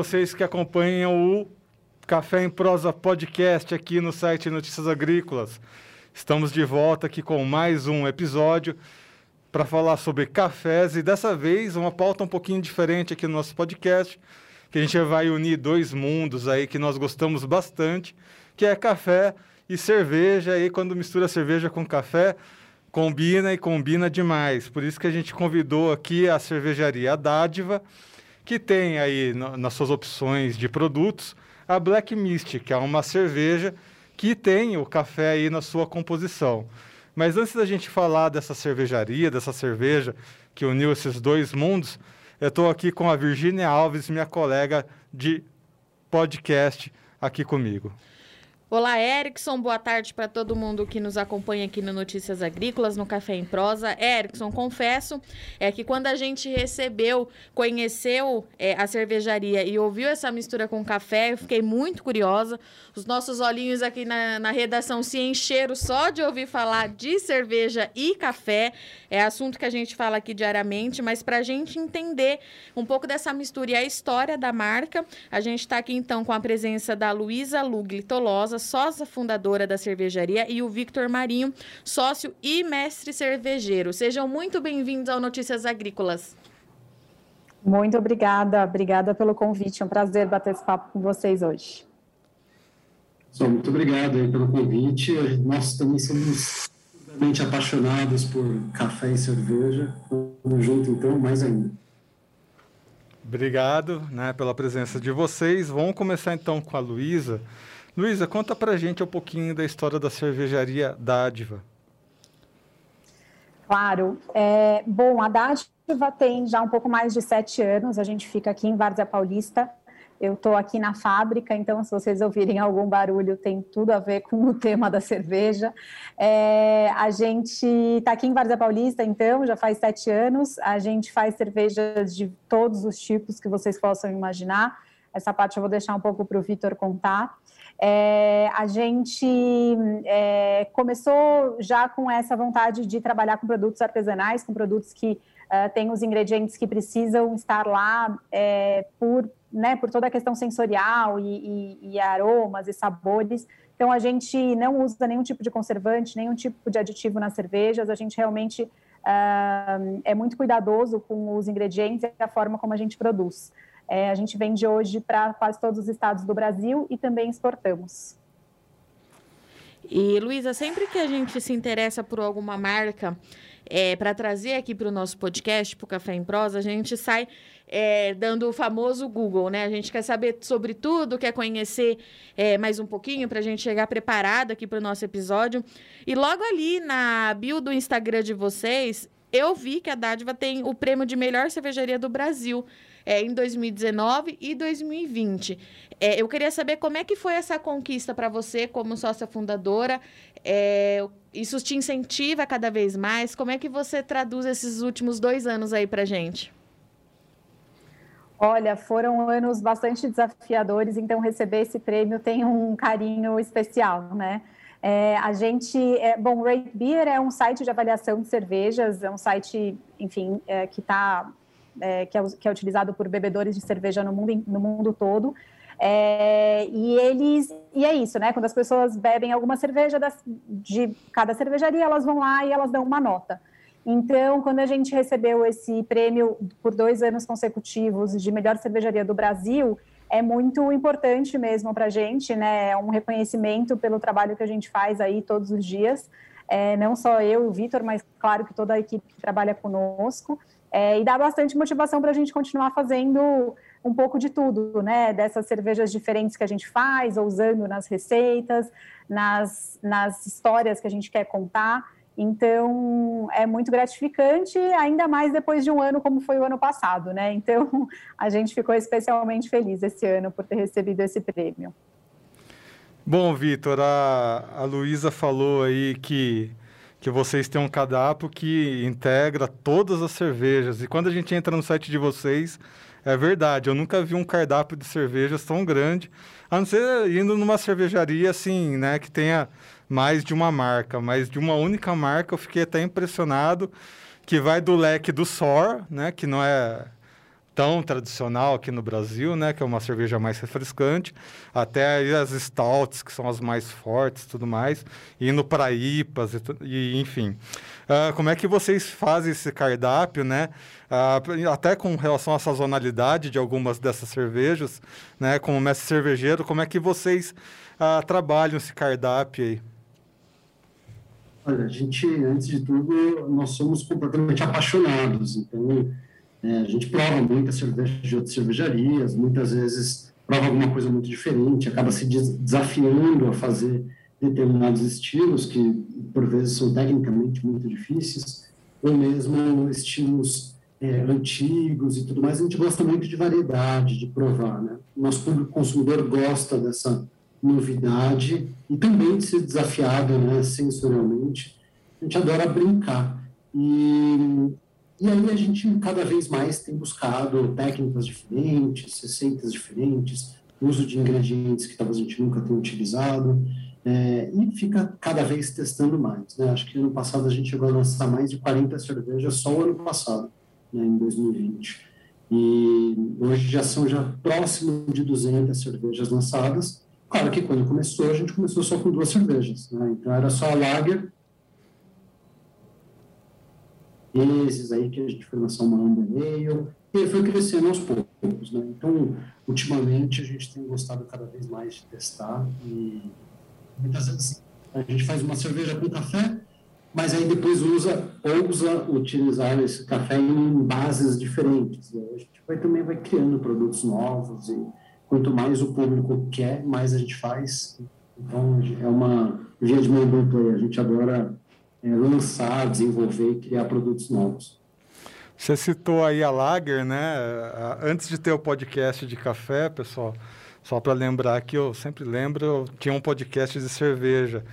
vocês que acompanham o Café em Prosa Podcast aqui no site Notícias Agrícolas. Estamos de volta aqui com mais um episódio para falar sobre cafés e dessa vez uma pauta um pouquinho diferente aqui no nosso podcast, que a gente vai unir dois mundos aí que nós gostamos bastante, que é café e cerveja. E quando mistura cerveja com café, combina e combina demais. Por isso que a gente convidou aqui a cervejaria Dádiva, que tem aí no, nas suas opções de produtos a Black Mist, que é uma cerveja que tem o café aí na sua composição. Mas antes da gente falar dessa cervejaria, dessa cerveja que uniu esses dois mundos, eu estou aqui com a Virgínia Alves, minha colega de podcast, aqui comigo. Olá, Erickson. Boa tarde para todo mundo que nos acompanha aqui no Notícias Agrícolas, no Café em Prosa. Erickson, confesso é que quando a gente recebeu, conheceu é, a cervejaria e ouviu essa mistura com café, eu fiquei muito curiosa. Os nossos olhinhos aqui na, na redação se encheram só de ouvir falar de cerveja e café. É assunto que a gente fala aqui diariamente, mas para a gente entender um pouco dessa mistura e a história da marca, a gente está aqui então com a presença da Luísa Lugli Tolosa, sócia fundadora da cervejaria, e o Victor Marinho, sócio e mestre cervejeiro. Sejam muito bem-vindos ao Notícias Agrícolas. Muito obrigada, obrigada pelo convite. É um prazer bater esse papo com vocês hoje. muito obrigado pelo convite. Nós também somos realmente apaixonados por café e cerveja. Vamos junto, então, mais ainda. Obrigado né, pela presença de vocês. Vamos começar então com a Luísa. Luísa, conta pra gente um pouquinho da história da cervejaria Dádiva. Claro. É, bom, a Dádiva tem já um pouco mais de sete anos, a gente fica aqui em Várzea Paulista. Eu estou aqui na fábrica, então se vocês ouvirem algum barulho, tem tudo a ver com o tema da cerveja. É, a gente está aqui em Várzea Paulista, então, já faz sete anos. A gente faz cervejas de todos os tipos que vocês possam imaginar. Essa parte eu vou deixar um pouco para o Vitor contar. É, a gente é, começou já com essa vontade de trabalhar com produtos artesanais, com produtos que uh, têm os ingredientes que precisam estar lá é, por, né, por toda a questão sensorial e, e, e, aromas e sabores. Então, a gente não usa nenhum tipo de conservante, nenhum tipo de aditivo nas cervejas, a gente realmente uh, é muito cuidadoso com os ingredientes e a forma como a gente produz. É, a gente vende hoje para quase todos os estados do Brasil e também exportamos. E, Luísa, sempre que a gente se interessa por alguma marca é, para trazer aqui para o nosso podcast, para o Café em Prosa, a gente sai é, dando o famoso Google, né? A gente quer saber sobre tudo, quer conhecer é, mais um pouquinho para a gente chegar preparado aqui para o nosso episódio. E logo ali na bio do Instagram de vocês, eu vi que a Dádiva tem o prêmio de melhor cervejaria do Brasil é, em 2019 e 2020. É, eu queria saber como é que foi essa conquista para você como sócia fundadora. É, isso te incentiva cada vez mais? Como é que você traduz esses últimos dois anos aí para gente? Olha, foram anos bastante desafiadores, então receber esse prêmio tem um carinho especial, né? É, a gente, é, bom, Rate Beer é um site de avaliação de cervejas, é um site, enfim, é, que está é, que, é, que, é, utilizado por bebedores de cerveja no mundo, no mundo todo. É, e eles e é isso, né? Quando as pessoas bebem alguma cerveja das, de cada cervejaria, elas vão lá e elas dão uma nota. Então, quando a gente recebeu esse prêmio por dois anos consecutivos de melhor cervejaria do Brasil, é muito importante mesmo para a gente, né? É um reconhecimento pelo trabalho que a gente faz aí todos os dias. É, não só eu o Vitor, mas claro que toda a equipe que trabalha conosco. É, e dá bastante motivação para a gente continuar fazendo um pouco de tudo, né? Dessas cervejas diferentes que a gente faz, ou usando nas receitas, nas, nas histórias que a gente quer contar. Então, é muito gratificante, ainda mais depois de um ano como foi o ano passado, né? Então, a gente ficou especialmente feliz esse ano por ter recebido esse prêmio. Bom, Vitor, a, a Luísa falou aí que que vocês têm um cardápio que integra todas as cervejas. E quando a gente entra no site de vocês, é verdade, eu nunca vi um cardápio de cervejas tão grande, a não ser indo numa cervejaria assim, né, que tenha mais de uma marca, mas de uma única marca eu fiquei até impressionado, que vai do leque do SOR, né, que não é tão tradicional aqui no Brasil, né, que é uma cerveja mais refrescante, até as stouts, que são as mais fortes, tudo mais, indo para IPAs e, e enfim. Uh, como é que vocês fazem esse cardápio, né? Uh, até com relação à sazonalidade de algumas dessas cervejas, né? Como mestre cervejeiro, como é que vocês uh, trabalham esse cardápio aí? Olha, a gente, antes de tudo, nós somos completamente apaixonados, então é, a gente prova muita cerveja de outras cervejarias, muitas vezes prova alguma coisa muito diferente, acaba se desafiando a fazer determinados estilos que, por vezes, são tecnicamente muito difíceis, ou mesmo estilos é, antigos e tudo mais. A gente gosta muito de variedade, de provar. Né? O nosso público consumidor gosta dessa novidade e também de ser desafiado né, sensorialmente. A gente adora brincar. E e aí a gente cada vez mais tem buscado técnicas diferentes, receitas diferentes, uso de ingredientes que talvez a gente nunca tenha utilizado, é, e fica cada vez testando mais. Né? Acho que ano passado a gente chegou a lançar mais de 40 cervejas só o ano passado, né, em 2020. E hoje já são já próximo de 200 cervejas lançadas. Claro que quando começou, a gente começou só com duas cervejas. Né? Então era só a Lager meses aí que a gente foi lançar uma Amber Ale, e foi crescendo aos poucos, né? Então, ultimamente, a gente tem gostado cada vez mais de testar e muitas vezes a gente faz uma cerveja com café, mas aí depois usa, ousa utilizar esse café em bases diferentes. A gente vai, também vai criando produtos novos e quanto mais o público quer, mais a gente faz. Então, é uma via de mão dupla. A gente adora é, lançar, desenvolver e criar produtos novos. Você citou aí a Lager, né? Antes de ter o podcast de café, pessoal, só para lembrar que eu sempre lembro, eu tinha um podcast de cerveja,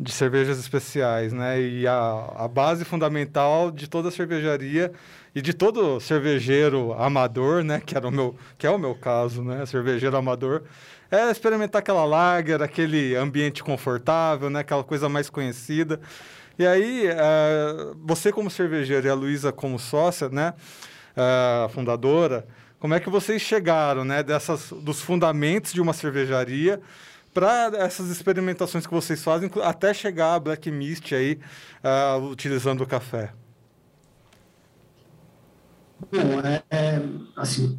de cervejas especiais, né? E a, a base fundamental de toda cervejaria e de todo cervejeiro amador, né? Que era o meu, que é o meu caso, né? Cervejeiro amador, é experimentar aquela lager, aquele ambiente confortável, né? Aquela coisa mais conhecida. E aí, uh, você como cervejeiro e a Luísa como sócia, né, uh, fundadora, como é que vocês chegaram, né, dessas, dos fundamentos de uma cervejaria para essas experimentações que vocês fazem, até chegar a Black Mist aí, uh, utilizando o café? Bom, é, é, assim,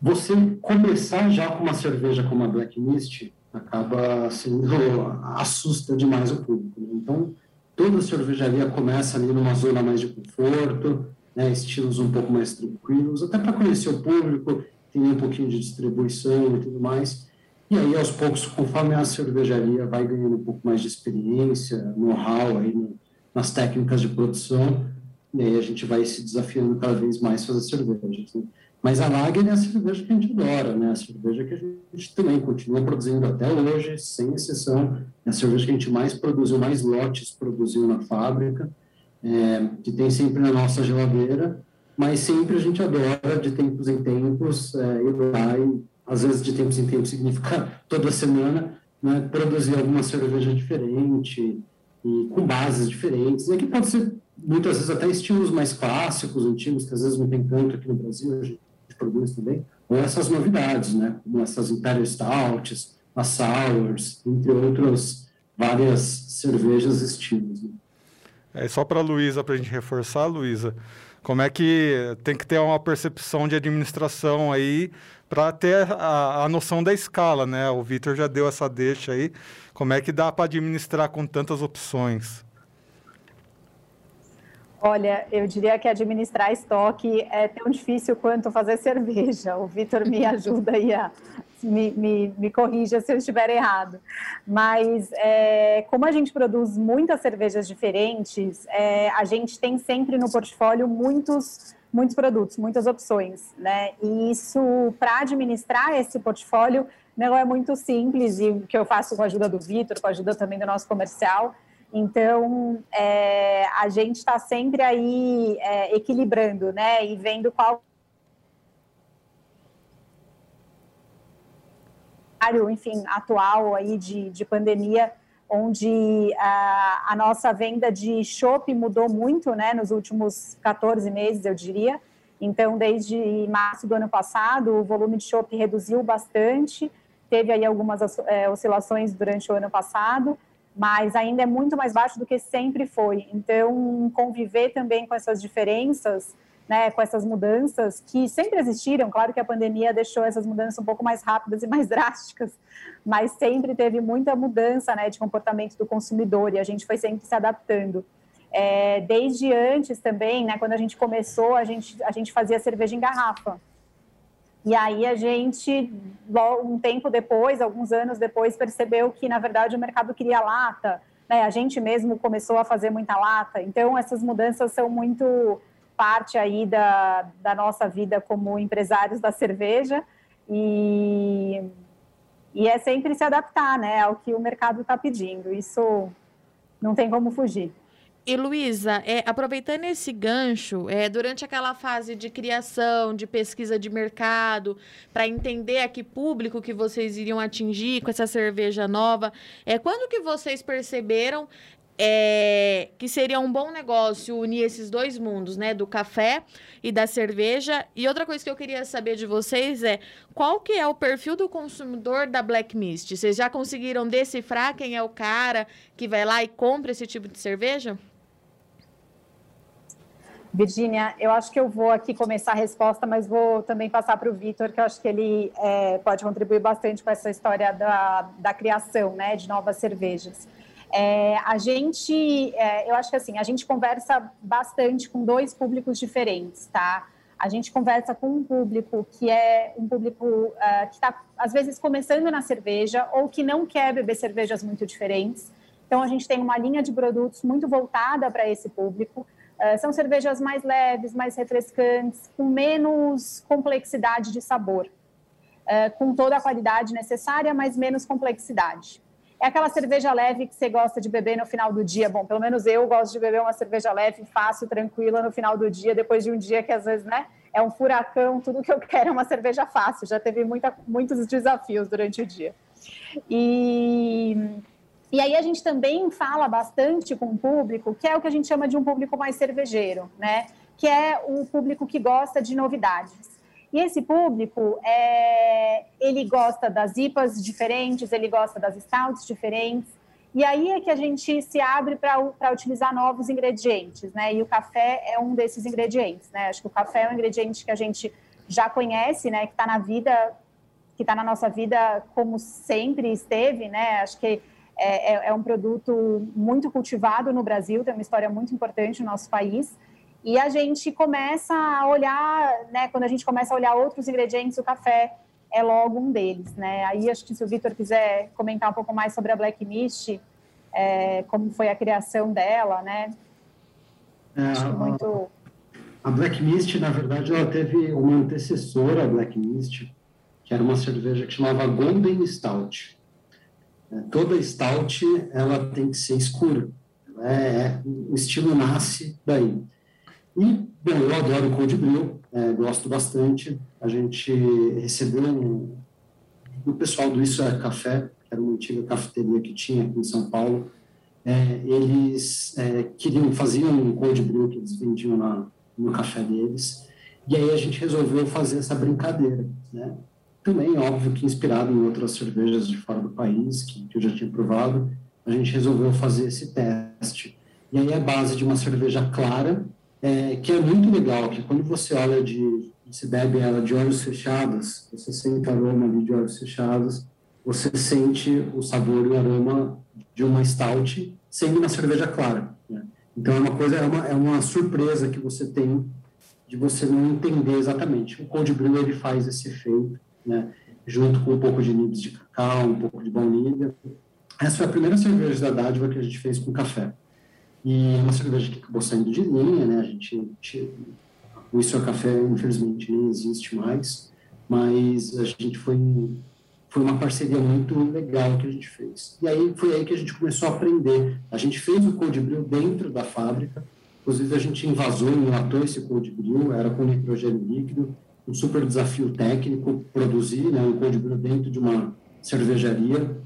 você começar já com uma cerveja como a Black Mist acaba sendo assusta demais o público. Né? Então, toda cervejaria começa ali numa zona mais de conforto, né, estilos um pouco mais tranquilos, até para conhecer o público, tem um pouquinho de distribuição e tudo mais. E aí, aos poucos, conforme a cervejaria vai ganhando um pouco mais de experiência, know-how aí nas técnicas de produção, e aí a gente vai se desafiando cada vez mais fazer cervejas. Né? Mas a Lager é a cerveja que a gente adora, né? A cerveja que a gente também continua produzindo até hoje, sem exceção. É a cerveja que a gente mais produziu, mais lotes produziu na fábrica, é, que tem sempre na nossa geladeira, mas sempre a gente adora, de tempos em tempos, é, ir lá e, às vezes, de tempos em tempos significa toda semana, né, produzir alguma cerveja diferente e com bases diferentes. E aqui pode ser, muitas vezes, até estilos mais clássicos, antigos, que às vezes não tem tanto aqui no Brasil. A gente produz também, ou essas novidades, né? Como essas Imperial Stouts, as Sours, entre outras várias cervejas estilos. Né? É só para a Luísa, para a gente reforçar, Luísa, como é que tem que ter uma percepção de administração aí para ter a, a, noção da escala, né? O Vitor já deu essa deixa aí. Como é que dá para administrar com tantas opções? Olha, eu diria que administrar estoque é tão difícil quanto fazer cerveja. O Vitor me ajuda aí a me, me, me corrija se eu estiver errado. Mas é, como a gente produz muitas cervejas diferentes, é, a gente tem sempre no portfólio muitos muitos produtos, muitas opções, né? E isso para administrar esse portfólio não é muito simples e o que eu faço com a ajuda do Vitor, com a ajuda também do nosso comercial, então, é, a gente está sempre aí é, equilibrando, né? E vendo qual. enfim, atual aí de, de pandemia, onde a, a nossa venda de chopp mudou muito, né, nos últimos 14 meses, eu diria, Então, desde março do ano passado, o volume de chopp reduziu bastante, teve aí algumas é, oscilações durante o ano passado, mas ainda é muito mais baixo do que sempre foi. Então, conviver também com essas diferenças, né, com essas mudanças que sempre existiram, claro que a pandemia deixou essas mudanças um pouco mais rápidas e mais drásticas, mas sempre teve muita mudança né, de comportamento do consumidor e a gente foi sempre se adaptando. É, desde antes também, né, quando a gente começou, a gente, a gente fazia cerveja em garrafa. E aí a gente, um tempo depois, alguns anos depois, percebeu que, na verdade, o mercado queria lata. Né? A gente mesmo começou a fazer muita lata. Então, essas mudanças são muito parte aí da, da nossa vida como empresários da cerveja. E, e é sempre se adaptar né, ao que o mercado está pedindo. Isso não tem como fugir. E Luísa, é, aproveitando esse gancho, é, durante aquela fase de criação, de pesquisa de mercado, para entender a que público que vocês iriam atingir com essa cerveja nova, é quando que vocês perceberam é, que seria um bom negócio unir esses dois mundos, né, do café e da cerveja. E outra coisa que eu queria saber de vocês é qual que é o perfil do consumidor da Black Mist? Vocês já conseguiram decifrar quem é o cara que vai lá e compra esse tipo de cerveja? Virgínia, eu acho que eu vou aqui começar a resposta, mas vou também passar para o Vitor, que eu acho que ele é, pode contribuir bastante com essa história da, da criação né, de novas cervejas. É, a gente, é, eu acho que assim, a gente conversa bastante com dois públicos diferentes, tá? A gente conversa com um público que é um público uh, que está, às vezes, começando na cerveja ou que não quer beber cervejas muito diferentes. Então, a gente tem uma linha de produtos muito voltada para esse público. Uh, são cervejas mais leves, mais refrescantes, com menos complexidade de sabor, uh, com toda a qualidade necessária, mas menos complexidade. É aquela cerveja leve que você gosta de beber no final do dia. Bom, pelo menos eu gosto de beber uma cerveja leve, fácil, tranquila no final do dia, depois de um dia que às vezes, né, é um furacão, tudo que eu quero é uma cerveja fácil. Já teve muita, muitos desafios durante o dia. E e aí a gente também fala bastante com o público, que é o que a gente chama de um público mais cervejeiro, né? Que é o público que gosta de novidades. E esse público, é, ele gosta das IPAs diferentes, ele gosta das stouts diferentes. E aí é que a gente se abre para utilizar novos ingredientes, né? E o café é um desses ingredientes, né? Acho que o café é um ingrediente que a gente já conhece, né? Que está na vida, que está na nossa vida como sempre esteve, né? Acho que é, é, é, um produto muito cultivado no Brasil, tem uma história muito importante no nosso país. E a gente começa a olhar, né, quando a gente começa a olhar outros ingredientes, o café é logo um deles, né? Aí acho que se o Vitor quiser comentar um pouco mais sobre a Black Mist, é, como foi a criação dela, né? É, acho que muito... A Black Mist, na verdade, ela teve uma antecessora, a Black Mist, que era uma cerveja que chamava Golden Stout. Toda stout ela tem que ser escura. É, o estilo nasce daí. E, bom, eu adoro o Cold Brew, é, gosto bastante. A gente recebeu um, o pessoal do Isso é Café, que era uma antiga cafeteria que tinha aqui em São Paulo. É, eles é, queriam, faziam um Cold Brew que eles vendiam na, no café deles. E aí a gente resolveu fazer essa brincadeira, né? Também, óbvio que inspirado em outras cervejas de fora do país, que, que eu já tinha provado, a gente resolveu fazer esse teste. E aí a base de uma cerveja clara, é, que é muito legal, que quando você olha de, você bebe ela de olhos fechados, você sente o aroma ali de olhos fechados, você sente o sabor e o aroma de uma stout, sendo uma cerveja clara. Né? Então é uma coisa, é uma, é uma surpresa que você tem de você não entender exatamente. O cold brew ele faz esse efeito né, junto com um pouco de nibs de cacau, um pouco de baunilha. Essa foi a primeira cerveja da dádiva que a gente fez com café. E uma cerveja que acabou saindo de linha, né? A gente, o Isso é Café, infelizmente, nem existe mais, mas a gente foi foi uma parceria muito legal que a gente fez. E aí foi aí que a gente começou a aprender. A gente fez o cold brew dentro da fábrica, inclusive a gente invasou enlatou esse cold brew, era com nitrogênio líquido, um super desafio técnico produzir né, um cold brew dentro de uma cervejaria.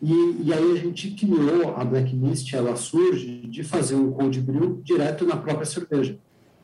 E, e aí a gente criou a Black Mist, ela surge de fazer um cold brew direto na própria cerveja.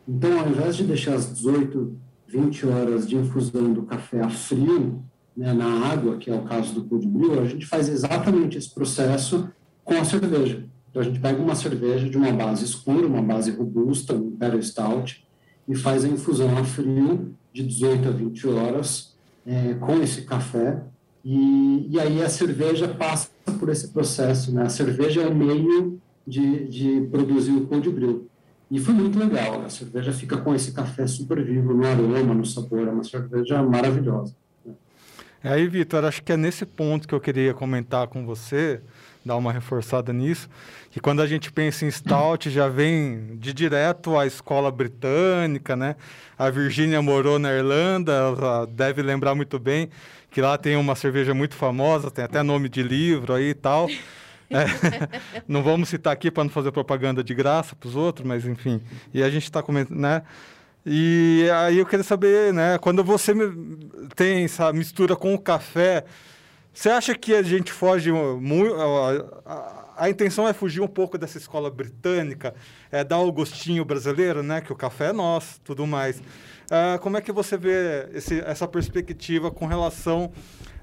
Então, ao invés de deixar as 18, 20 horas de infusão do café a frio, né, na água, que é o caso do cold brew, a gente faz exatamente esse processo com a cerveja. Então, a gente pega uma cerveja de uma base escura, uma base robusta, um Imperial Stout, e faz a infusão a frio de 18 a 20 horas é, com esse café. E, e aí a cerveja passa por esse processo. Né? A cerveja é o meio de, de produzir o cold brew. E foi muito legal. A cerveja fica com esse café super vivo no aroma, no sabor. É uma cerveja maravilhosa. É aí, Vitor, acho que é nesse ponto que eu queria comentar com você, dar uma reforçada nisso, que quando a gente pensa em stout, já vem de direto à escola britânica, né? A Virgínia morou na Irlanda, ela deve lembrar muito bem que lá tem uma cerveja muito famosa, tem até nome de livro aí e tal. É, não vamos citar aqui para não fazer propaganda de graça para os outros, mas enfim. E a gente está comentando, né? E aí eu queria saber, né? Quando você tem essa mistura com o café, você acha que a gente foge muito? A, a, intenção é fugir um pouco dessa escola britânica, é dar o gostinho brasileiro, né? Que o café é nosso, tudo mais. Uh, como é que você vê esse, essa perspectiva com relação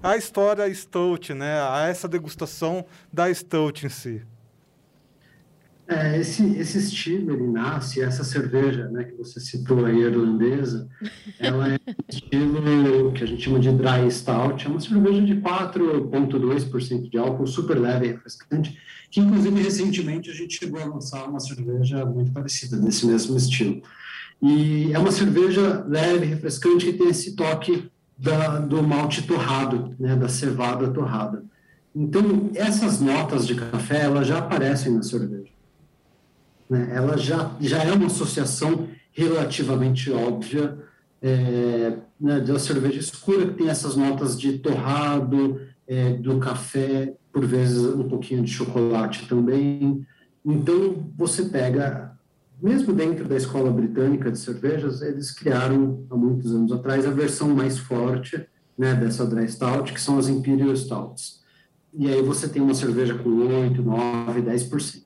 à história Stout, né? A essa degustação da Stout em si? É, esse, esse estilo, ele nasce, essa cerveja né, que você citou aí, irlandesa, ela é um estilo que a gente chama de dry stout, é uma cerveja de 4,2% de álcool, super leve e refrescante, que inclusive recentemente a gente chegou a lançar uma cerveja muito parecida, desse mesmo estilo. E é uma cerveja leve, refrescante, que tem esse toque da, do malte torrado, né, da cevada torrada. Então, essas notas de café, elas já aparecem na cerveja né? ela já, já é uma associação relativamente óbvia é, né, da cerveja escura, que tem essas notas de torrado, é, do café, por vezes um pouquinho de chocolate também. Então, você pega, mesmo dentro da escola britânica de cervejas, eles criaram, há muitos anos atrás, a versão mais forte né, dessa dry stout, que são as Imperial Stouts. E aí você tem uma cerveja com 8, 9, 10%.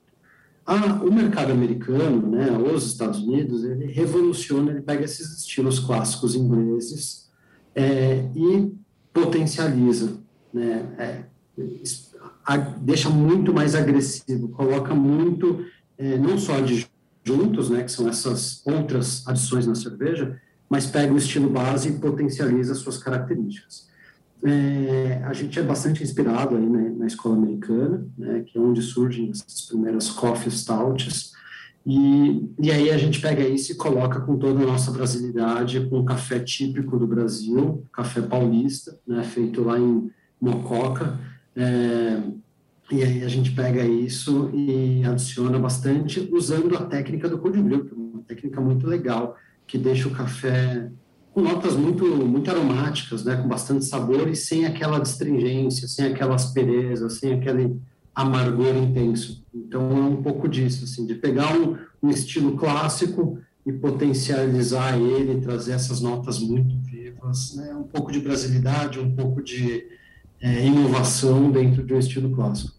O mercado americano, né, os Estados Unidos, ele revoluciona, ele pega esses estilos clássicos ingleses é, e potencializa, né, é, a, deixa muito mais agressivo, coloca muito, é, não só juntos, né, que são essas outras adições na cerveja, mas pega o estilo base e potencializa suas características. É, a gente é bastante inspirado aí né, na escola americana, né, que é onde surgem as primeiras coffee stouts, e, e aí a gente pega isso e coloca com toda a nossa brasilidade, com o café típico do Brasil, café paulista, né, feito lá em Mococa, é, e aí a gente pega isso e adiciona bastante, usando a técnica do cold brew, que é uma técnica muito legal, que deixa o café com notas muito, muito aromáticas, né, com bastante sabor e sem aquela astringência, sem aquela aspereza, sem aquele amargor intenso. Então é um pouco disso, assim, de pegar um, um estilo clássico e potencializar ele, trazer essas notas muito vivas, né, um pouco de brasilidade, um pouco de é, inovação dentro de um estilo clássico.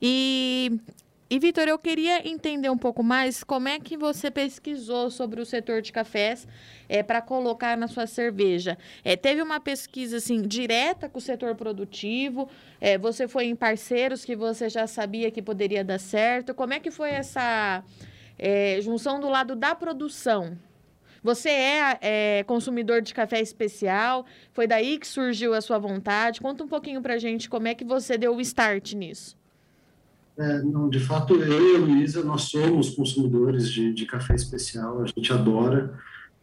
E e, Vitor, eu queria entender um pouco mais como é que você pesquisou sobre o setor de cafés é, para colocar na sua cerveja. É, teve uma pesquisa assim direta com o setor produtivo? É, você foi em parceiros que você já sabia que poderia dar certo? Como é que foi essa junção do lado da produção? Você é, é, consumidor de café especial? Foi daí que surgiu a sua vontade? Conta um pouquinho para gente como é que você deu o start nisso. É, não, de fato, eu e a Luísa, nós somos consumidores de, de café especial, a gente adora.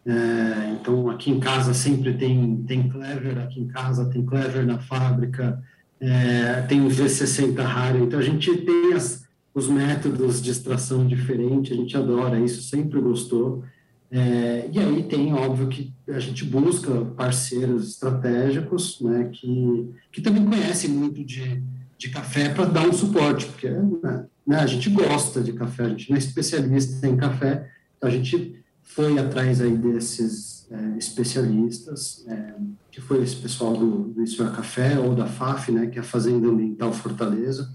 É, então, aqui em casa sempre tem, tem Clever, aqui em casa tem Clever na fábrica, é, tem o V60 Raro, então a gente tem as, os métodos de extração diferentes, a gente adora isso, sempre gostou. É, e aí tem, óbvio, que a gente busca parceiros estratégicos, né, que, que também conhecem muito de de café para dar um suporte, porque né, né, a gente gosta de café, a gente não é especialista em café, então a gente foi atrás aí desses é, especialistas, é, que foi esse pessoal do, do Isso é Café, ou da FAF, né, que é a Fazenda Ambiental Fortaleza,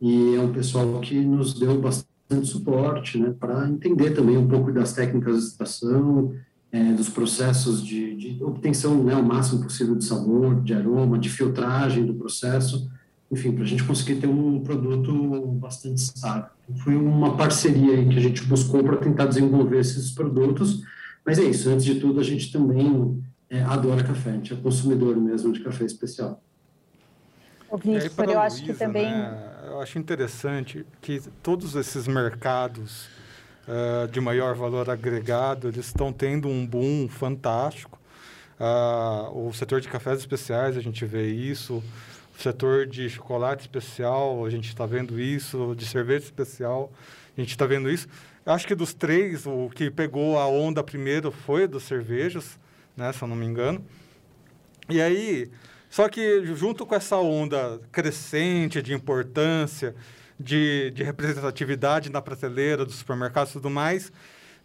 e é um pessoal que nos deu bastante suporte, né, para entender também um pouco das técnicas de extração, é, dos processos de, de obtenção, né, o máximo possível de sabor, de aroma, de filtragem do processo, enfim, para a gente conseguir ter um produto bastante estável. Foi uma parceria que a gente buscou para tentar desenvolver esses produtos, mas é isso, antes de tudo, a gente também é, adora café, a gente é consumidor mesmo de café especial. O Victor, eu acho que também... Né, eu acho interessante que todos esses mercados uh, de maior valor agregado, eles estão tendo um boom fantástico. Uh, o setor de cafés especiais, a gente vê isso. Setor de chocolate especial, a gente está vendo isso. De cerveja especial, a gente está vendo isso. Acho que dos três, o que pegou a onda primeiro foi dos cervejas, né, se eu não me engano. E aí, só que junto com essa onda crescente de importância, de, de representatividade na prateleira dos supermercados e tudo mais,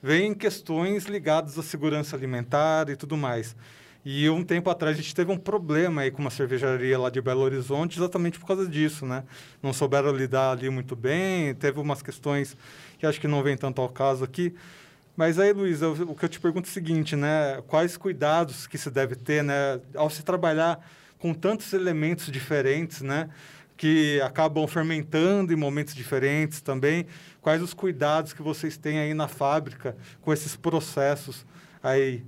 vem questões ligadas à segurança alimentar e tudo mais. E um tempo atrás a gente teve um problema aí com uma cervejaria lá de Belo Horizonte exatamente por causa disso, né? Não souberam lidar ali muito bem, teve umas questões que acho que não vem tanto ao caso aqui. Mas aí, Luiz, eu, o que eu te pergunto é o seguinte, né? Quais cuidados que se deve ter, né? Ao se trabalhar com tantos elementos diferentes, né? que acabam fermentando em momentos diferentes também. Quais os cuidados que vocês têm aí na fábrica com esses processos aí?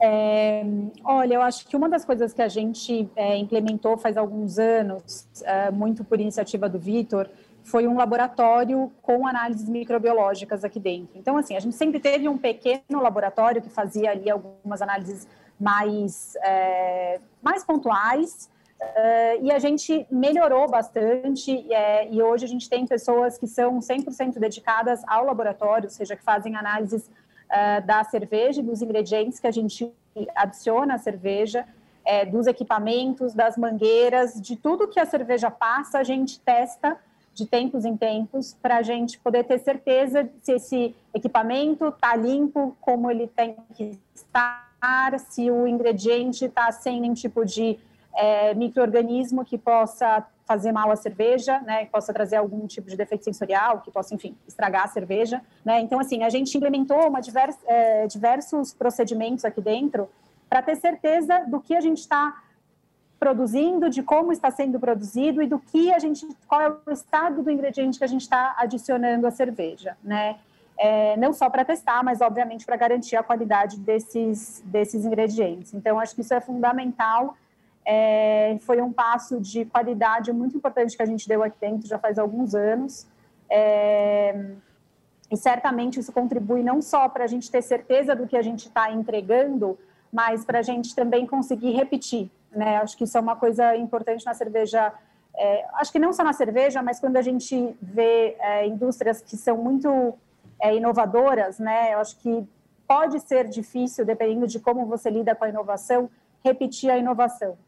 É, olha, eu acho que uma das coisas que a gente é, implementou faz alguns anos, é, muito por iniciativa do Vitor, foi um laboratório com análises microbiológicas aqui dentro. Então, assim, a gente sempre teve um pequeno laboratório que fazia ali algumas análises mais, é, mais pontuais. É, e a gente melhorou bastante, é, e hoje a gente tem pessoas que são 100% dedicadas ao laboratório, ou seja, que fazem análises é, da cerveja dos ingredientes que a gente adiciona à cerveja, é, dos equipamentos, das mangueiras, de tudo que a cerveja passa, a gente testa de tempos em tempos para a gente poder ter certeza se esse equipamento está limpo, como ele tem que estar se o ingrediente está sem nenhum tipo de é, microorganismo que possa fazer mal à cerveja, né, que possa trazer algum tipo de defeito sensorial, que possa, enfim, estragar a cerveja, né? Então, assim, a gente implementou uma divers, é, diversos procedimentos aqui dentro para ter certeza do que a gente está produzindo, de como está sendo produzido e do que a gente, qual é o estado do ingrediente que a gente está adicionando à cerveja, né? é, não só para testar, mas obviamente para garantir a qualidade desses, desses ingredientes. Então, acho que isso é fundamental. É, foi um passo de qualidade muito importante que a gente deu aqui dentro já faz alguns anos. É, e certamente isso contribui não só para a gente ter certeza do que a gente está entregando, mas para a gente também conseguir repetir. Né? Acho que isso é uma coisa importante na cerveja. É, acho que não só na cerveja, mas quando a gente vê é, indústrias que são muito é, inovadoras, né? Eu acho que pode ser difícil, dependendo de como você lida com a inovação, repetir a inovação.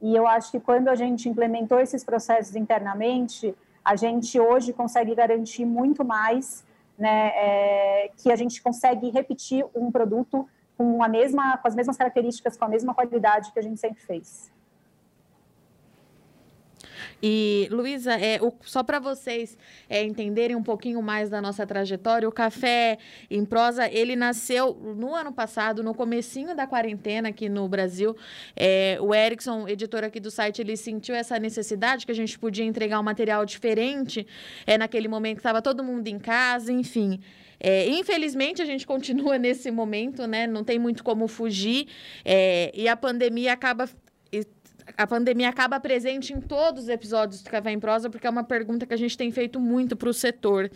E eu acho que quando a gente implementou esses processos internamente, a gente hoje consegue garantir muito mais, né, é, que a gente consegue repetir um produto com a mesma, com as mesmas características, com a mesma qualidade que a gente sempre fez. E, Luísa, é, só para vocês é, entenderem um pouquinho mais da nossa trajetória, o Café em Prosa, ele nasceu no ano passado, no comecinho da quarentena aqui no Brasil. É, o Erickson, editor aqui do site, ele sentiu essa necessidade que a gente podia entregar um material diferente é, naquele momento que estava todo mundo em casa, enfim. É, infelizmente, a gente continua nesse momento, né? Não tem muito como fugir. É, e a pandemia acaba a pandemia acaba presente em todos os episódios do Café em Prosa, porque é uma pergunta que a gente tem feito muito para o setor.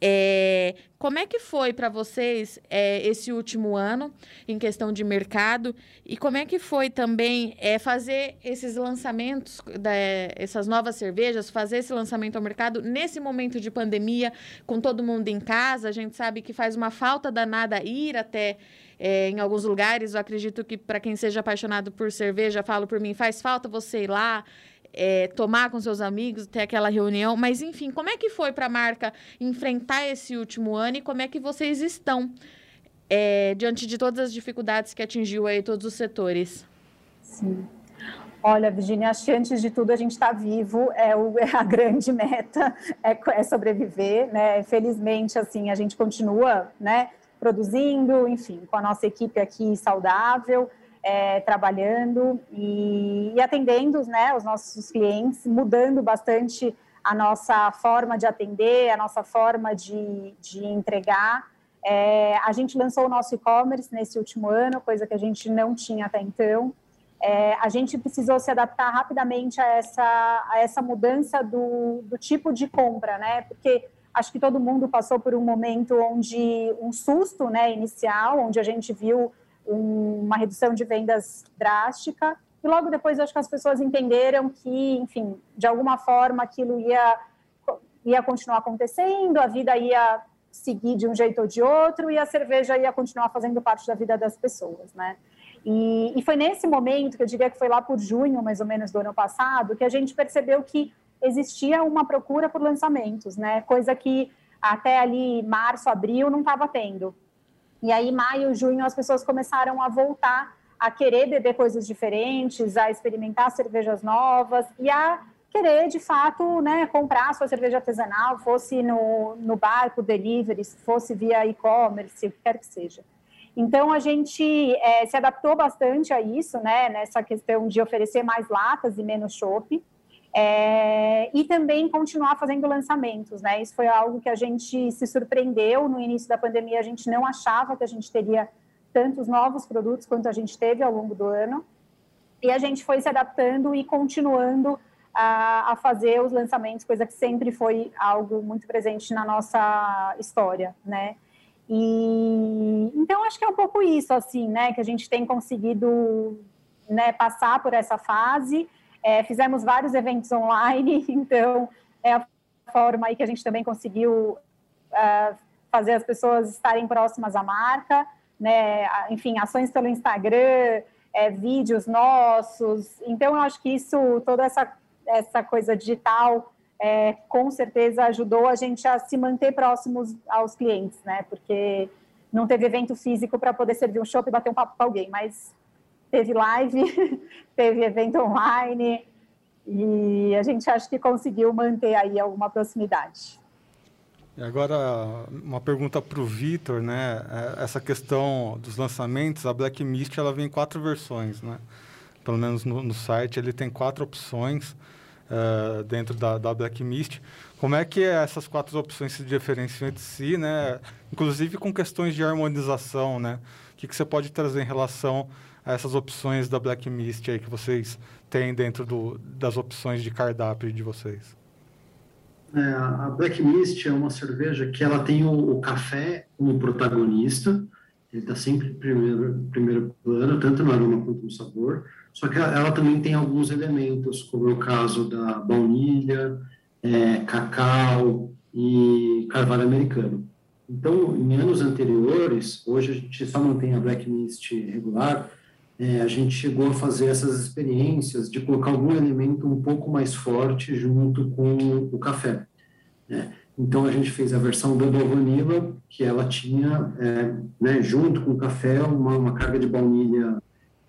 É, como é que foi para vocês é, esse último ano em questão de mercado e como é que foi também é, fazer esses lançamentos, da, essas novas cervejas, fazer esse lançamento ao mercado nesse momento de pandemia, com todo mundo em casa? A gente sabe que faz uma falta danada ir até é, em alguns lugares. Eu acredito que para quem seja apaixonado por cerveja, falo por mim, faz falta você ir lá. É, tomar com seus amigos, ter aquela reunião, mas enfim, como é que foi para a marca enfrentar esse último ano e como é que vocês estão é, diante de todas as dificuldades que atingiu aí todos os setores? Sim. Olha, Virginia, acho que antes de tudo a gente está vivo, é, o, é, a grande meta, é, é, sobreviver, né? Felizmente, assim, a gente continua, né, produzindo, enfim, com a nossa equipe aqui saudável, é, trabalhando e, e, atendendo, né, os nossos clientes, mudando bastante a nossa forma de atender, a nossa forma de, de entregar. É, a gente lançou o nosso e-commerce nesse último ano, coisa que a gente não tinha até então é, a gente precisou se adaptar rapidamente a essa, a essa mudança do, do tipo de compra, né? Porque acho que todo mundo passou por um momento onde um susto, né, inicial, onde a gente viu uma redução de vendas drástica e logo depois acho que as pessoas entenderam que, enfim, de alguma forma aquilo ia ia continuar acontecendo, a vida ia seguir de um jeito ou de outro e a cerveja ia continuar fazendo parte da vida das pessoas, né? E, e, foi nesse momento, que eu diria que foi lá por junho, mais ou menos, do ano passado, que a gente percebeu que existia uma procura por lançamentos, né? Coisa que até ali março, abril não estava tendo. E aí, maio, junho, as pessoas começaram a voltar a querer beber coisas diferentes, a experimentar cervejas novas e a querer, de fato, né, comprar sua cerveja artesanal, fosse no, no barco, delivery, fosse via e-commerce, o que quer que seja. Então, a gente é, se adaptou bastante a isso, né, nessa questão de oferecer mais latas e menos chopp, é, e também continuar fazendo lançamentos, né, isso foi algo que a gente se surpreendeu. No início da pandemia, a gente não achava que a gente teria tantos novos produtos quanto a gente teve ao longo do ano, e a gente foi se adaptando e continuando a, a fazer os lançamentos, coisa que sempre foi algo muito presente na nossa história, né, e então acho que é um pouco isso, assim, né, que a gente tem conseguido né, passar por essa fase. É, fizemos vários eventos online, então é a forma aí que a gente também conseguiu uh, fazer as pessoas estarem próximas à marca, né? Enfim, ações pelo Instagram, é, vídeos nossos. Então eu acho que isso, toda essa essa coisa digital é, com certeza ajudou a gente a se manter próximos aos clientes, né? Porque não teve evento físico para poder servir um shopping e bater um papo com alguém, mas teve live, teve evento online e a gente acha que conseguiu manter aí alguma proximidade. E agora, uma pergunta para o Vitor, né? É, essa questão dos lançamentos, a Black Mist ela vem em quatro versões, né? Pelo menos no, no site ele tem quatro opções uh, dentro da, da Black Mist. Como é que essas quatro opções se diferenciam entre si, né? Inclusive com questões de harmonização, né? O que, que você pode trazer em relação a essas opções da Black Mist aí que vocês têm dentro do, das opções de cardápio de vocês? É, a Black Mist é uma cerveja que ela tem o, o café como protagonista, ele está sempre em primeiro, primeiro plano, tanto no aroma quanto no sabor. Só que ela também tem alguns elementos, como é o caso da baunilha, é, cacau e carvalho americano. Então, em anos anteriores, hoje a gente só mantém a Black Mist regular, é, a gente chegou a fazer essas experiências de colocar algum elemento um pouco mais forte junto com o café. Né? Então, a gente fez a versão Double Vanilla, que ela tinha, é, né, junto com o café, uma, uma carga de baunilha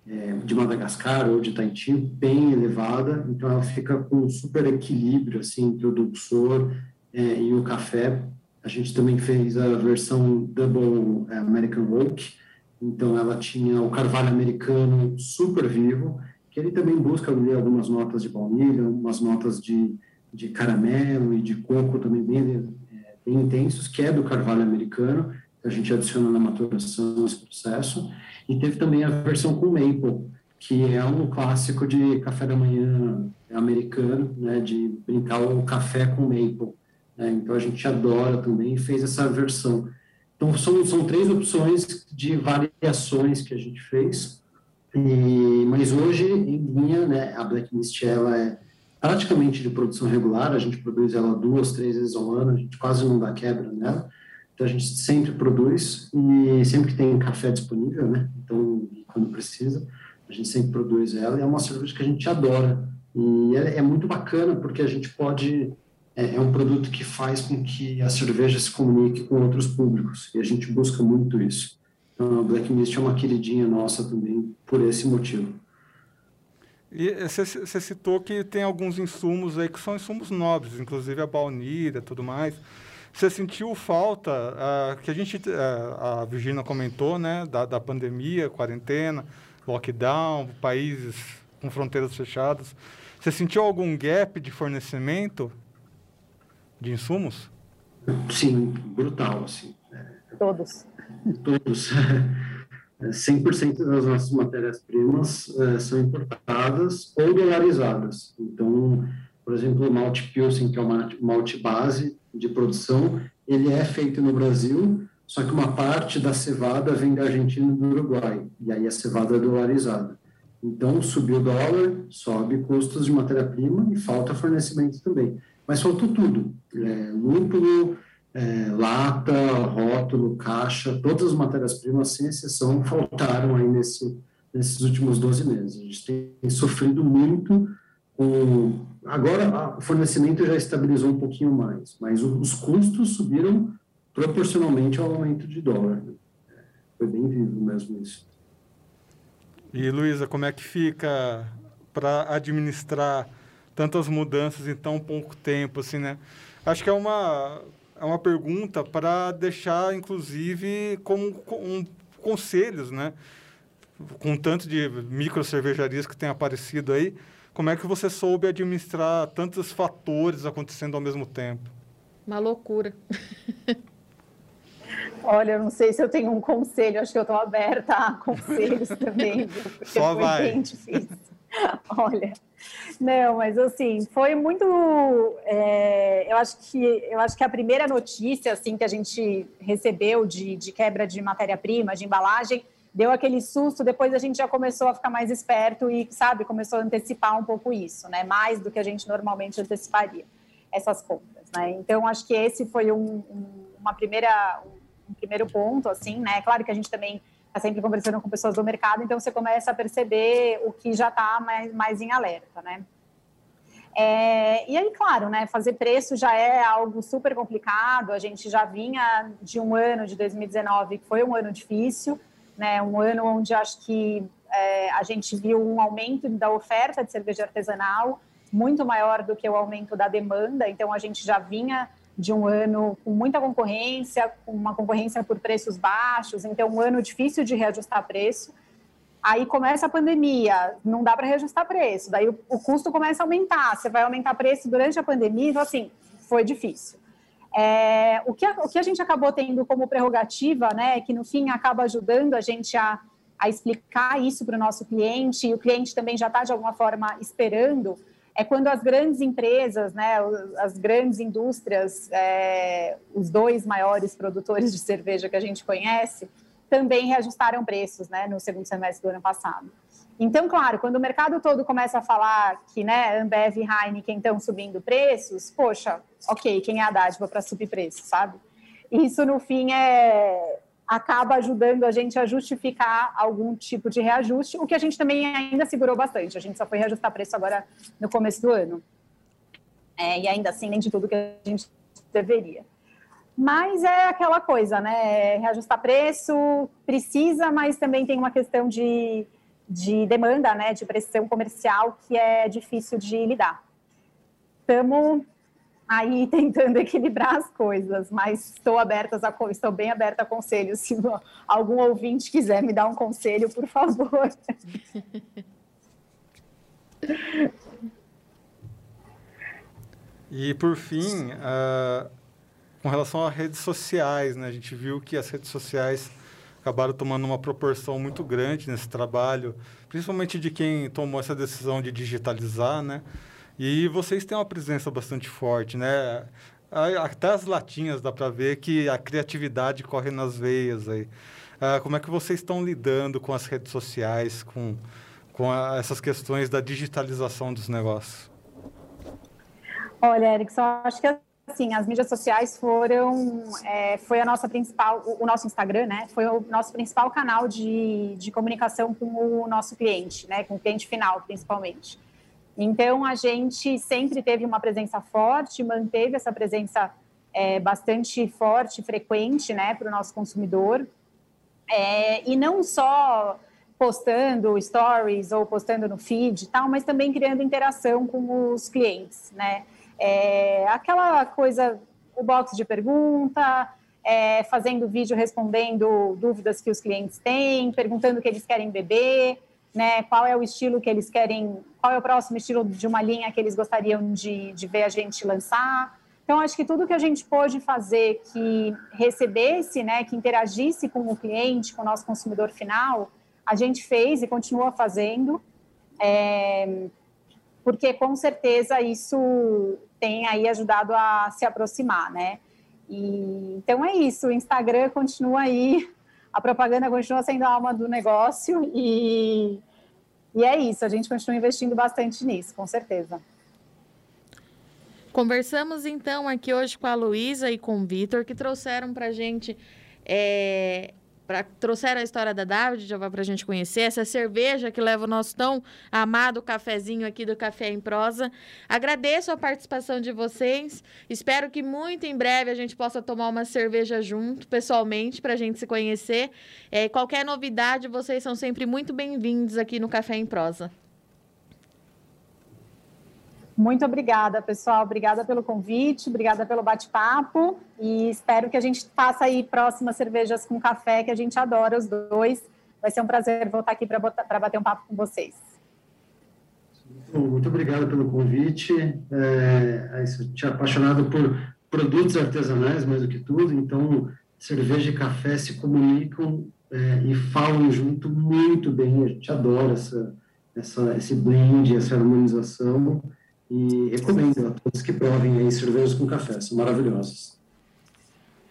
é, de Madagascar ou de Tahiti bem elevada, então ela fica com um super equilíbrio assim, entre o dulçor é, e o café. A gente também fez a versão Double é, American Oak, então ela tinha o carvalho americano super vivo, que ele também busca ali algumas notas de baunilha, algumas notas de, de caramelo e de coco também bem, é, bem intensos, que é do carvalho americano, que a gente adiciona na maturação esse processo. E teve também a versão com maple, que é um clássico de café da manhã americano, né, de brincar o café com maple. Né, então a gente adora também e fez essa versão. Então são, são três opções de variações que a gente fez, e, mas hoje em linha, né, a Black Mist ela é praticamente de produção regular, a gente produz ela duas, três vezes ao ano, a gente quase não dá quebra nela. Então, a gente sempre produz e sempre que tem café disponível, né? Então, quando precisa, a gente sempre produz ela. E é uma cerveja que a gente adora. E é, é muito bacana porque a gente pode... É, é, um produto que faz com que a cerveja se comunique com outros públicos. E a gente busca muito isso. Então, a Black Mist é uma queridinha nossa também por esse motivo. E você citou que tem alguns insumos aí que são insumos nobres, inclusive a baunilha e tudo mais. Você sentiu falta, uh, que a gente, uh, a Virginia comentou, né, da, da pandemia, quarentena, lockdown, países com fronteiras fechadas. Você sentiu algum gap de fornecimento de insumos? Sim, brutal, assim. Todos. Todos. 100% das nossas matérias-primas é, são importadas ou dolarizadas. Então, por exemplo, o malte Pilsen, que é uma malte base de produção, ele é feito no Brasil, só que uma parte da cevada vem da Argentina e do Uruguai, e aí a cevada é dolarizada. Então, subiu o dólar, sobe custos de matéria-prima e falta fornecimento também. Mas faltou tudo: é, lúpulo, é, lata, rótulo, caixa, todas as matérias-primas, sem exceção, faltaram aí nesse, nesses últimos 12 meses. A gente tem sofrido muito com. Agora, o fornecimento já estabilizou um pouquinho mais, mas os custos subiram proporcionalmente ao aumento de dólar. Foi bem vivo mesmo isso. E, Luísa, como é que fica para administrar tantas mudanças em tão pouco tempo, assim, né? Acho que é uma, é uma pergunta para deixar, inclusive, como um, conselhos, né? Com tanto de micro cervejarias que tem aparecido aí, como é que você soube administrar tantos fatores acontecendo ao mesmo tempo? Uma loucura. Olha, eu não sei se eu tenho um conselho, acho que eu estou aberta a conselhos também, porque Só vai. bem difícil. Olha, não, mas assim, foi muito. É, eu, acho que, eu acho que a primeira notícia assim, que a gente recebeu de, de quebra de matéria-prima, de embalagem, deu aquele susto, depois a gente já começou a ficar mais esperto e, sabe, começou a antecipar um pouco isso, né? Mais do que a gente normalmente anteciparia, essas compras, né? Então, acho que esse foi um, um, uma primeira um primeiro ponto, assim, né? Claro que a gente também está sempre conversando com pessoas do mercado, então você começa a perceber o que já está mais, mais em alerta, né? É, e aí, claro, né, fazer preço já é algo super complicado. A gente já vinha de um ano de 2019 que foi um ano difícil, né, um ano onde acho que é, a gente viu um aumento da oferta de cerveja artesanal muito maior do que o aumento da demanda. Então, a gente já vinha de um ano com muita concorrência, com uma concorrência por preços baixos, então um ano difícil de reajustar preço. Aí começa a pandemia, não dá para reajustar preço, daí o, o, custo começa a aumentar, você vai aumentar preço durante a pandemia, então assim, foi difícil. É, o, que a, o que a gente acabou tendo como prerrogativa, né, que no fim acaba ajudando a gente a, a explicar isso para o nosso cliente, e o cliente também já está de alguma forma esperando, é quando as grandes empresas, né, as grandes indústrias, é, os dois maiores produtores de cerveja que a gente conhece, também reajustaram preços né, no segundo semestre do ano passado. Então, claro, quando o mercado todo começa a falar que né, Ambev e Heineken estão subindo preços, poxa, ok, quem é a dádiva para subir preços, sabe? Isso, no fim, é, acaba ajudando a gente a justificar algum tipo de reajuste, o que a gente também ainda segurou bastante. A gente só foi reajustar preço agora no começo do ano. É, e ainda assim, nem de tudo que a gente deveria. Mas é aquela coisa, né? Reajustar preço precisa, mas também tem uma questão de, de demanda, né? De pressão comercial que é difícil de lidar. Estamos aí tentando equilibrar as coisas, mas estou aberta a, estou bem aberta a conselhos. Se algum ouvinte quiser me dar um conselho, por favor. E por fim, uh, com relação às redes sociais, né? A gente viu que as redes sociais acabaram tomando uma proporção muito grande nesse trabalho, principalmente de quem tomou essa decisão de digitalizar, né? E vocês têm uma presença bastante forte, né? Até as latinhas dá para ver que a criatividade corre nas veias aí. Ah, como é que vocês estão lidando com as redes sociais, com, com a, essas questões da digitalização dos negócios? Olha, Eric, só acho que assim, as mídias sociais foram, é, foi a nossa principal, o, o, nosso Instagram, né, foi o nosso principal canal de, de comunicação com o nosso cliente, né, com o cliente final, principalmente. Então, a gente sempre teve uma presença forte, manteve essa presença é, bastante forte, frequente, né, para o nosso consumidor. É, e não só postando stories ou postando no feed e tal, mas também criando interação com os clientes, né? É, aquela coisa, o box de pergunta, é, fazendo vídeo respondendo dúvidas que os clientes têm, perguntando o que eles querem beber, né? Qual é o estilo que eles querem, qual é o próximo estilo de uma linha que eles gostariam de, de ver a gente lançar. Então, acho que tudo que a gente pôde fazer que recebesse, né, que interagisse com o cliente, com o nosso consumidor final, a gente fez e continua fazendo, é, porque com certeza isso tem aí ajudado a se aproximar, né? E, então é isso, o Instagram continua aí, a propaganda continua sendo a alma do negócio e, e é isso, a gente continua investindo bastante nisso, com certeza. Conversamos então aqui hoje com a Luísa e com o Vitor, que trouxeram para a gente é, pra, trouxeram a história da David, já vai a gente conhecer, essa cerveja que leva o nosso tão amado cafezinho aqui do Café em Prosa. Agradeço a participação de vocês. Espero que muito em breve a gente possa tomar uma cerveja junto, pessoalmente, para a gente se conhecer. É, qualquer novidade, vocês são sempre muito bem-vindos aqui no Café em Prosa. Muito obrigada, pessoal. Obrigada pelo convite, obrigada pelo bate-papo e espero que a gente faça aí próximas cervejas com café, que a gente adora os dois. Vai ser um prazer voltar aqui para bater um papo com vocês. Muito obrigado pelo convite. É, é isso, tinha apaixonado por produtos artesanais mais do que tudo, então cerveja e café se comunicam é, e falam junto muito bem. A gente adora essa, essa, esse blend, essa harmonização. E recomendo a todos que provem aí cervejas com café, são maravilhosas.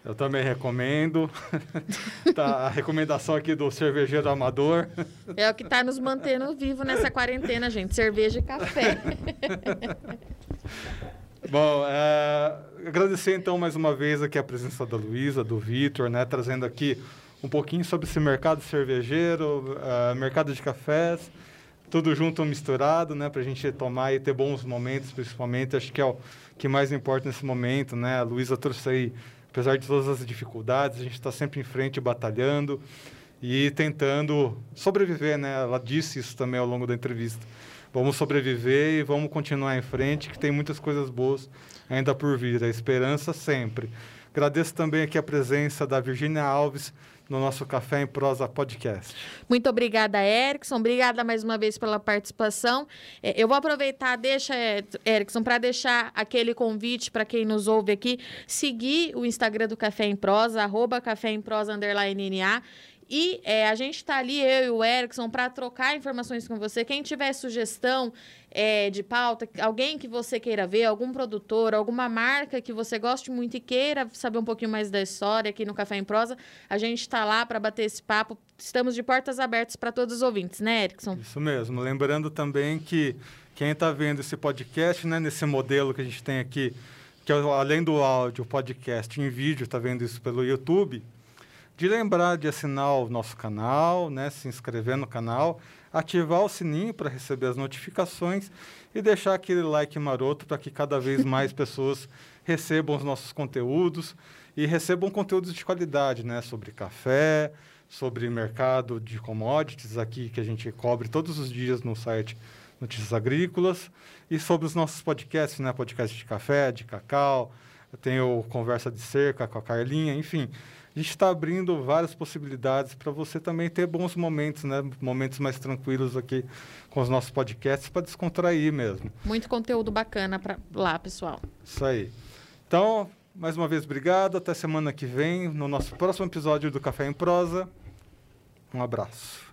Eu também recomendo. tá, a recomendação aqui do cervejeiro amador. É o que está nos mantendo vivo nessa quarentena, gente. Cerveja e café. Bom, é, agradecer então mais uma vez aqui a presença da Luísa, do Vitor, né, trazendo aqui um pouquinho sobre esse mercado cervejeiro, uh, mercado de cafés tudo junto misturado, né, para a gente tomar e ter bons momentos, principalmente, acho que é o que mais importa nesse momento, né, a Luísa trouxe aí, apesar de todas as dificuldades, a gente está sempre em frente, batalhando e tentando sobreviver, né, ela disse isso também ao longo da entrevista, vamos sobreviver e vamos continuar em frente, que tem muitas coisas boas ainda por vir, a esperança sempre. Agradeço também aqui a presença da Virginia Alves, no nosso Café em Prosa Podcast. Muito obrigada, Erickson. Obrigada mais uma vez pela participação. É, eu vou aproveitar, deixa, Erickson, para deixar aquele convite para quem nos ouve aqui, seguir o Instagram do Café em Prosa, arroba Café em Prosa, underline NA. E é, a gente está ali, eu e o Erickson, para trocar informações com você. Quem tiver sugestão é, de pauta, alguém que você queira ver, algum produtor, alguma marca que você goste muito e queira saber um pouquinho mais da história aqui no Café em Prosa, a gente está lá para bater esse papo. Estamos de portas abertas para todos os ouvintes, né, Erickson? Isso mesmo. Lembrando também que quem está vendo esse podcast, né, nesse modelo que a gente tem aqui, que é, além do áudio, podcast em vídeo, está vendo isso pelo YouTube de lembrar de assinar o nosso canal, né, se inscrever no canal, ativar o sininho para receber as notificações e deixar aquele like maroto para que cada vez mais pessoas recebam os nossos conteúdos e recebam conteúdos de qualidade, né, sobre café, sobre mercado de commodities aqui que a gente cobre todos os dias no site Notícias Agrícolas e sobre os nossos podcasts, né, podcast de café, de cacau, eu tenho conversa de cerca com a Carlinha, enfim, a gente está abrindo várias possibilidades para você também ter bons momentos, né? Momentos mais tranquilos aqui com os nossos podcasts para descontrair mesmo. Muito conteúdo bacana para lá, pessoal. Isso aí. Então, mais uma vez, obrigado. Até semana que vem, no nosso próximo episódio do Café em Prosa. Um abraço.